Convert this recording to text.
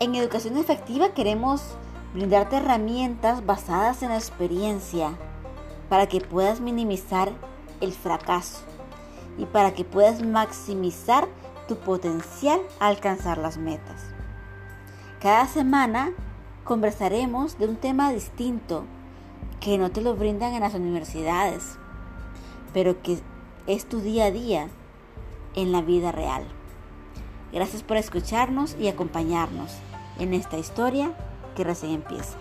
En educación efectiva queremos brindarte herramientas basadas en la experiencia para que puedas minimizar el fracaso y para que puedas maximizar tu potencial a alcanzar las metas. Cada semana conversaremos de un tema distinto que no te lo brindan en las universidades, pero que es tu día a día en la vida real. Gracias por escucharnos y acompañarnos en esta historia que recién empieza.